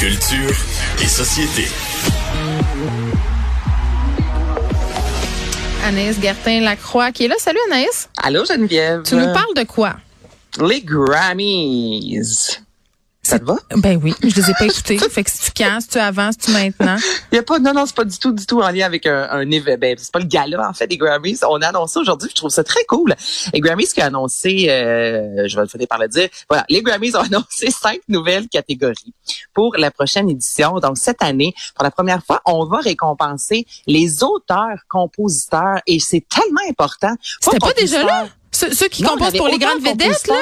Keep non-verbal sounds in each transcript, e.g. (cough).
Culture et société. Anaïs Gertin-Lacroix qui est là. Salut Anaïs. Allô Geneviève. Tu nous parles de quoi? Les Grammys. Ça te va? Ben oui, je les ai pas écoutés. fait que si tu quand, si tu avant, si tu maintenant. Il y a pas, non, non, c'est pas du tout, du tout en lien avec un, un événement. Ben, c'est pas le gala, en fait, des Grammys. On a annoncé aujourd'hui, je trouve ça très cool. Les Grammys qui a annoncé, euh, je vais le finir par le dire. Voilà, les Grammys ont (laughs) annoncé cinq nouvelles catégories pour la prochaine édition. Donc, cette année, pour la première fois, on va récompenser les auteurs, compositeurs, et c'est tellement important. C'était pas déjà là? Ceux, ceux qui Non, on composent pour les grandes vedettes, là?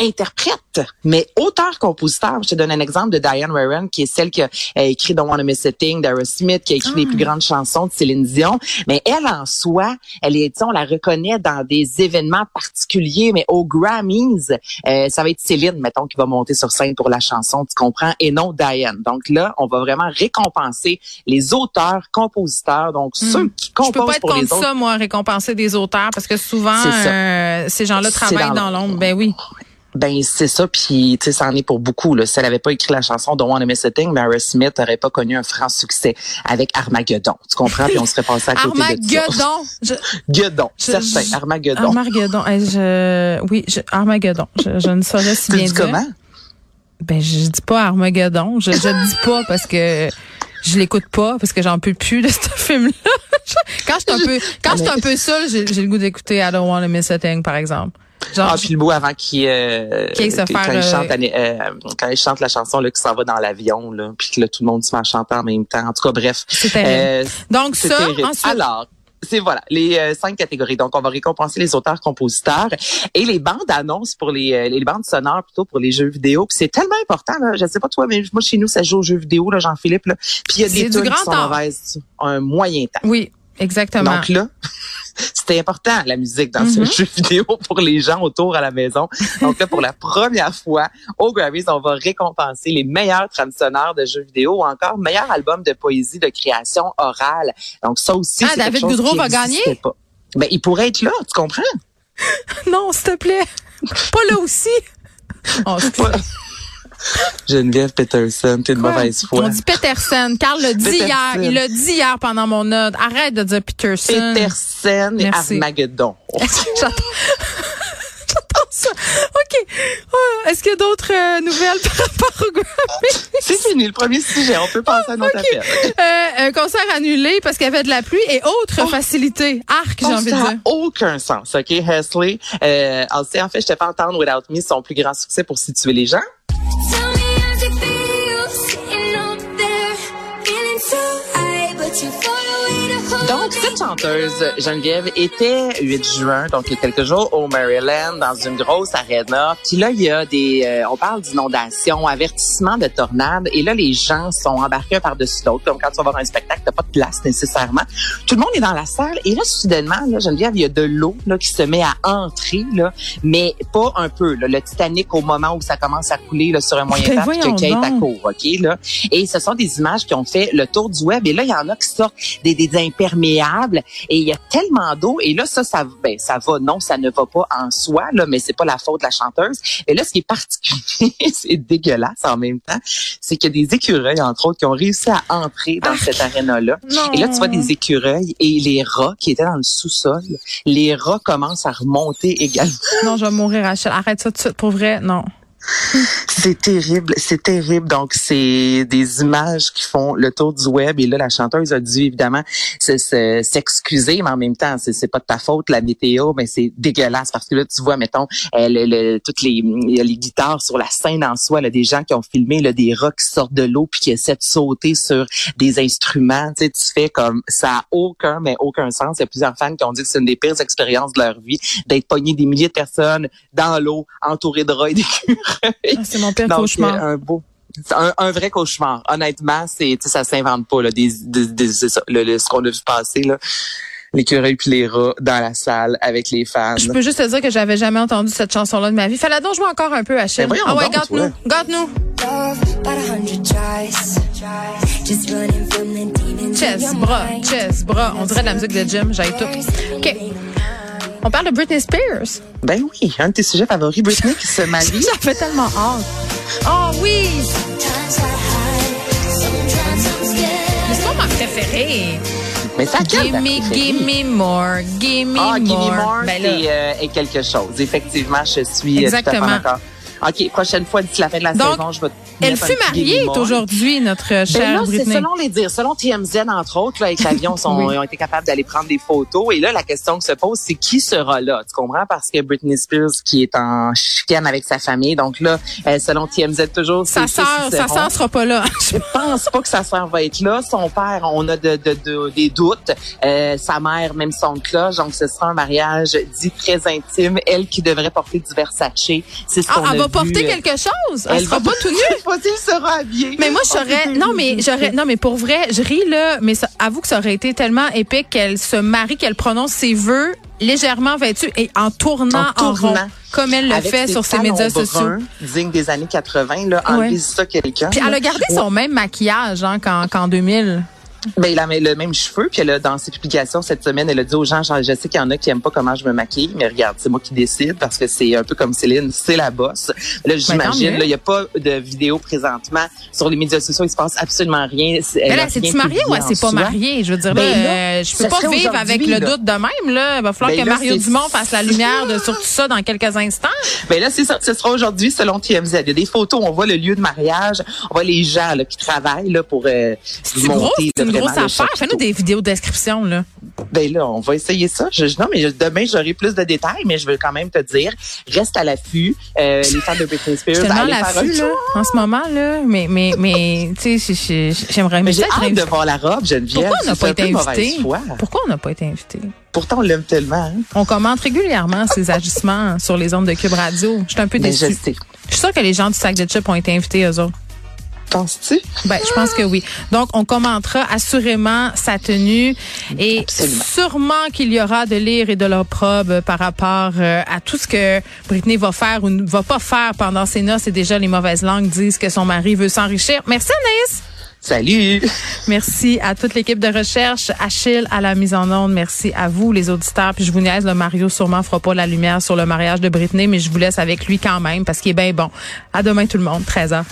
Interprète, mais auteur-compositeur. Je te donne un exemple de Diane Warren, qui est celle qui a euh, écrit Don't Wanna Miss a Thing d'Aerosmith, qui a écrit les Ah. plus grandes chansons de Céline Dion. Mais elle, en soi, elle est, on la reconnaît dans des événements particuliers, mais aux Grammys, euh, ça va être Céline, mettons, qui va monter sur scène pour la chanson, tu comprends, et non Diane. Donc là, on va vraiment récompenser les auteurs, compositeurs, donc ceux qui Hmm. Je peux composent pas être pour les contre autres. ça, moi, récompenser des auteurs, parce que souvent, euh, ces gens-là travaillent dans dans l'ombre. Ben oui. Ben c'est ça, puis tu sais, ça en est pour beaucoup. Là. Si elle avait pas écrit la chanson Don't Wanna Miss a Thing, mais Aerosmith n'aurait pas connu un franc succès avec Armageddon. Tu comprends? Puis on serait passé à côté de ça. Armageddon? Je- Guedon, Je- certain. je- Armageddon. Armageddon. Eh, je, oui, je, Armageddon. Je, je ne saurais si bien dis dire. comment? Ben, je dis pas Armageddon. Je, je dis pas parce que je l'écoute pas, parce que j'en peux plus de (laughs) ce film-là. quand je suis un peu, quand je suis un peu seule, j'ai j'ai le goût d'écouter I Don't Wanna Miss a Thing, par exemple. Ah, puis le bout avant qu'il euh, se que- faire, quand, il euh, chante, euh, quand il chante la chanson là, qui s'en va dans l'avion, là, puis que là, tout le monde se met à chanter en même temps. En tout cas, bref. Euh, Donc c'est ça, terrible. ensuite, Alors, c'est voilà les euh, cinq catégories. Donc, on va récompenser les auteurs, compositeurs et les bandes annonces pour les, euh, les bandes sonores plutôt pour les jeux vidéo. Puis c'est tellement important. Là, je sais pas toi, mais moi chez nous ça joue aux jeux vidéo, là, Jean-Philippe. Là. Puis il y a des grand qui sont mauvaises, un moyen temps. oui, exactement. Donc là, c'était important la musique dans ce jeu vidéo pour les gens autour à la maison. Donc là, pour la première fois, au Grammys, on va récompenser les meilleurs trames sonores de jeux vidéo ou encore meilleur album de poésie de création orale. Donc ça aussi, Ah, David chose Goudreau qui va gagner? Pas. Ben, il pourrait être là, tu comprends? (laughs) non, s'il te plaît. pas là aussi. (laughs) Oh, Geneviève Peterson, t'es de mauvaise foi. On dit Peterson. Carl l'a dit Peterson. hier. Il l'a dit hier pendant mon note. Arrête de dire Peterson. Peterson et Merci. Armageddon. (laughs) J'attends. J'attends ça. OK. Ah, Est-ce qu'il y a d'autres euh, nouvelles par rapport au Grammy? (laughs) C'est fini le premier sujet, on peut passer à notre affaire. Euh, un concert annulé parce qu'il y avait de la pluie et autres facilités. Arc, j'ai Oh, envie de ça dire. n'a aucun sens, OK, Hesley? Euh, alors, c'est, en fait, je t'ai fait entendre Without Me, son plus grand succès pour situer les gens. But you follow. Donc, cette chanteuse, Geneviève, était 8 juin, donc il y a quelques jours, au Maryland, dans une grosse arena. Puis là, il y a des... euh, on parle d'inondations, avertissements de tornades. Et là, les gens sont embarqués un par-dessus l'autre. Comme quand tu vas voir un spectacle, t'as pas de place nécessairement. Tout le monde est dans la salle. Et là, soudainement, là, Geneviève, il y a de l'eau là qui se met à entrer, là, mais pas un peu. Là, le Titanic, au moment où ça commence à couler là, sur un moyen Ben temps, que Kate à court, OK? Là. Et ce sont des images qui ont fait le tour du web. Et là, il y en a qui sortent des, des imperméables. Et il y a tellement d'eau. Et là, ça, ça, ben, ça va. Non, ça ne va pas en soi, là, mais c'est pas la faute de la chanteuse. Et là, ce qui est particulier, (laughs) c'est dégueulasse en même temps, c'est qu'il y a des écureuils, entre autres, qui ont réussi à entrer dans Arc. cette aréna-là. Et là, tu vois des écureuils et les rats qui étaient dans le sous-sol. Les rats commencent à remonter également. Non, je vais mourir, Rachel. Arrête ça tout de suite. Pour vrai, non. (laughs) C'est terrible, c'est terrible. Donc, c'est des images qui font le tour du web. Et là, la chanteuse a dû évidemment se- se- s'excuser, mais en même temps, c'est pas de ta faute, la météo, mais c'est dégueulasse parce que là, tu vois, mettons, euh, le, toutes les, les guitares sur la scène en soi, là, des gens qui ont filmé là, des rats qui sortent de l'eau puis qui essaient de sauter sur des instruments. Tu sais, tu fais comme ça a aucun, mais aucun sens. Il y a plusieurs fans qui ont dit que c'est une des pires expériences de leur vie d'être pogné des milliers de personnes dans l'eau, entourées de rats et d'écureuils. (laughs) Ah, C'est mon pire Donc, cauchemar. un beau. c'est Un, un vrai cauchemar. Honnêtement, c'est, tu sais, ça s'invente pas, là, des, des, des- ça, le, le- ce qu'on a vu passer, là. L'écureuil puis les rats dans la salle avec les fans. Je peux juste te dire que j'avais jamais entendu cette chanson-là de ma vie. Fallait donc jouer encore un peu, Achille. Ben voyons ah ouais, gâte-nous. ouais. Gâte-nous. Chess, bras, chess, bras. On dirait de la musique de Jim. J'aille tout. OK. On parle de Britney Spears. Ben oui, un de tes sujets favoris, Britney, qui se marie. (laughs) Ça fait tellement hâte. Oh oui! C'est pas ma préférée. Mais ça Give me, give me more, give me Ah, Gimme more. More, Ben c'est euh, est quelque chose. Effectivement, je suis euh, tout à fait Exactement. d'accord. OK, prochaine fois, d'ici la fin de la Donc, saison, je vais te Elle fut mariée aujourd'hui, notre Ben chère là, c'est selon les dires. Selon TMZ, entre autres, là, avec l'avion, (laughs) Oui. ils ont été capables d'aller prendre des photos. Et là, la question qui se pose, c'est qui sera là? Tu comprends? Parce que Britney Spears, qui est en chicane avec sa famille. Donc là, euh, selon TMZ, toujours, Sa sœur, sa sœur sera pas là. Je pense pas que sa sœur va être là. Son père, on a de, de, de- des doutes. Euh, sa mère, même son cloche. Donc, ce sera un mariage dit très intime. Elle qui devrait porter du Versace. C'est ce Ah, qu'on a elle va vu. porter quelque chose? Elle, Elle sera va pas tout nue? Sera? Mais moi, c'est (laughs) non, mais j'aurais, non, mais pour vrai, je ris là, mais ça, avoue que ça aurait été tellement épique qu'elle se marie, qu'elle prononce ses vœux légèrement vêtue et en tournant En en, tournant. rond, comme elle le Avec fait ses sur ses médias sociaux. Digne des années 80, là, Ouais. ça quelqu'un. Puis elle a gardé son même maquillage hein, qu'en, qu'en 2000. Ben, il a le même cheveu, puis elle a, dans ses publications cette semaine, elle a dit aux gens, genre, je sais qu'il y en a qui aiment pas comment je me maquille, mais regarde, c'est moi qui décide parce que c'est un peu comme Céline, c'est la bosse. Là, j'imagine, mieux. là, il y a pas de vidéo présentement sur les médias sociaux, il se passe absolument rien. Elle Mais a là, c'est-tu mariée ou elle s'est pas mariée? Je veux dire, Ben là, euh, je peux pas vivre avec le doute de même, là. Il va falloir Ben que là, Mario Dumont fasse la lumière de sur tout ça dans quelques instants. Ben là, c'est ça. Ce sera aujourd'hui selon TMZ. Il y a des photos, on voit le lieu de mariage, on voit les gens là, qui travaillent là, pour euh, gros, grosse affaire. Fais-nous des vidéos de description, là. Ben là, on va essayer ça. Je, non, mais demain, j'aurai plus de détails, mais je veux quand même te dire, reste à l'affût. Euh, les fans de Britney Je Spears, allez à faire un l'affût, là, en ce moment, là. Mais, mais, mais, tu sais, je- je- j'aimerais Mais j'ai hâte de voir la robe, Geneviève. Pourquoi on n'a pas été invité? Pourquoi on n'a pas été invité? Pourtant, on l'aime tellement. Hein? On commente régulièrement ces agissements sur les ondes de Cube Radio. Je suis un peu je déçue. sais. Je suis sûre que les gens du sac de chips ont été invités, eux autres. Penses-tu? Ben, je pense que oui. Donc, on commentera assurément sa tenue et Absolument. sûrement qu'il y aura de lire et de l'opprobre par rapport euh, à tout ce que Britney va faire ou ne va pas faire pendant ses noces. Et déjà, les mauvaises langues disent que son mari veut s'enrichir. Merci, Anaïs. Salut! Merci à toute l'équipe de recherche, Achille à la mise en onde. Merci à vous, les auditeurs. Puis je vous niaise, le Mario sûrement fera pas la lumière sur le mariage de Britney, mais je vous laisse avec lui quand même parce qu'il est bien bon. À demain tout le monde, 13h.